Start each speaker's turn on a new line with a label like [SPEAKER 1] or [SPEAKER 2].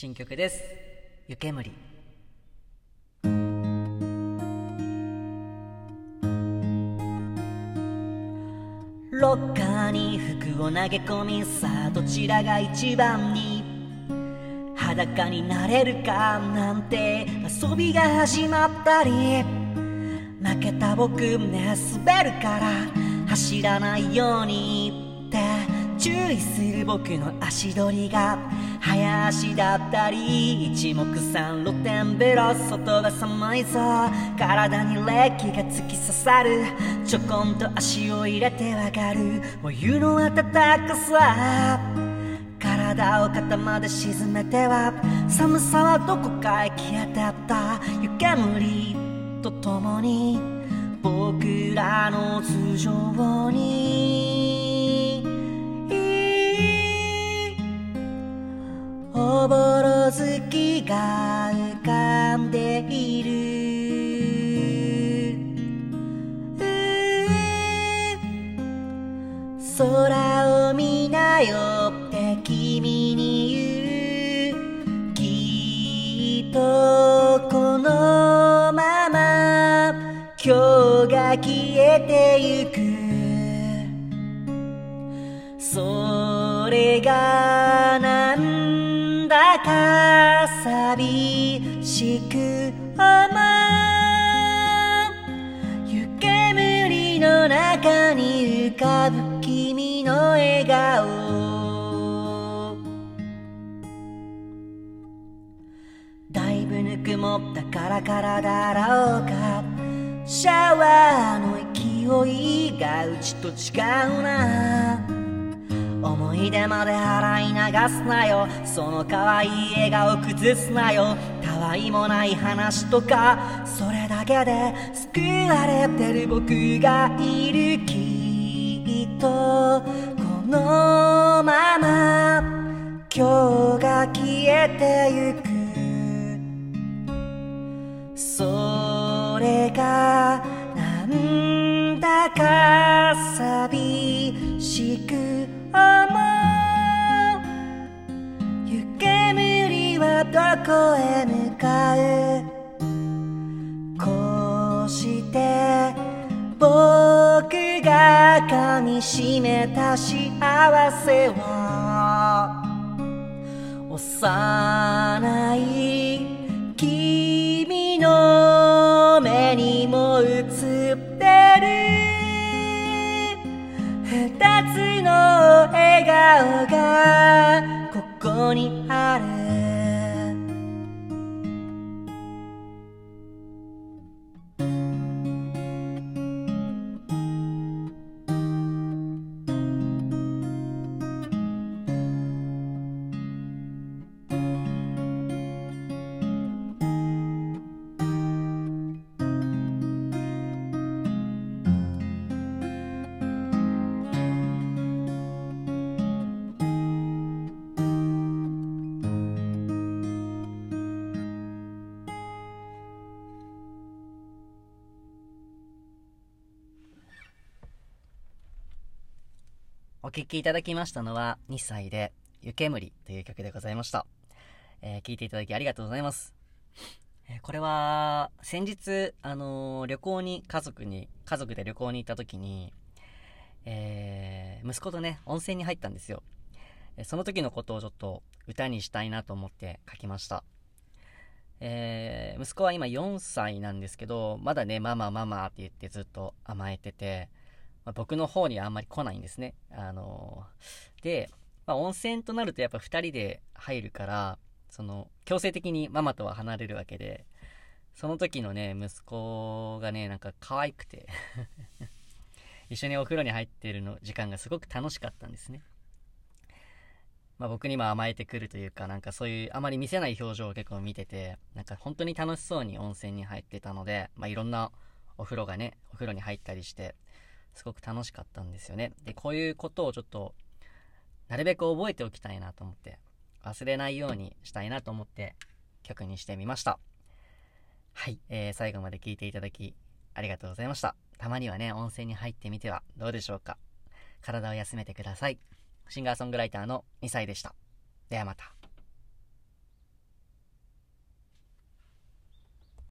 [SPEAKER 1] 新曲です。湯煙。ロッカーに服を投げ込みさあどちらが一番に裸になれるかなんて遊びが始まったり。負けた僕ね滑るから走らないように。注意する僕の足取りが早足だったり一目散露天風呂外が寒いぞ体に冷気が突き刺さるちょこんと足を入れてわかるお湯の温かさ。体を肩まで沈めては寒さはどこかへ消えてった。湯煙とともに僕らの頭上に。空を見なよって君に言う。きっとこのまま今日が消えてゆく。それがなんだか寂しく思う。浮かぶ君の笑顔。だいぶぬくもったからからだろうか。シャワーの勢いがうちと違うな。思い出まで洗い流すなよ。その可愛い笑顔崩すなよ。たわいもない話とか。それだけで救われてる僕がいるきとこのまま今日が消えてゆく。それがなんだか寂しく思う湯煙はどこへ向かう。しめた幸せは幼い君の目にも映ってる二つの笑顔がここにお聴きいただきましたのは2歳で湯煙という曲でございました。えー、聞いていただきありがとうございます。えーこれは先日、あのー旅行に家族に、家族で旅行に行った時に、えー息子とね、温泉に入ったんですよ。えその時のことをちょっと歌にしたいなと思って書きました。え息子は今4歳なんですけど、まだね、ママママって言ってずっと甘えてて、まあ僕の方にはあんまり来ないんですね。あのーで、まあ、温泉となるとやっぱ二人で入るから、その、強制的にママとは離れるわけで、その時のね、息子がね、なんか可愛くて、一緒にお風呂に入ってるの時間がすごく楽しかったんですね。まあ僕にも甘えてくるというか、なんかそういうあまり見せない表情を結構見てて、なんか本当に楽しそうに温泉に入ってたので、まあいろんなお風呂がね、お風呂に入ったりして、すごく楽しかったんですよね。で、こういうことをちょっと、なるべく覚えておきたいなと思って、忘れないようにしたいなと思って、曲にしてみました。はい、えー、最後まで聞いていただき、ありがとうございました。たまにはね、温泉に入ってみてはどうでしょうか。体を休めてください。シンガーソングライターの2歳でした。ではまた。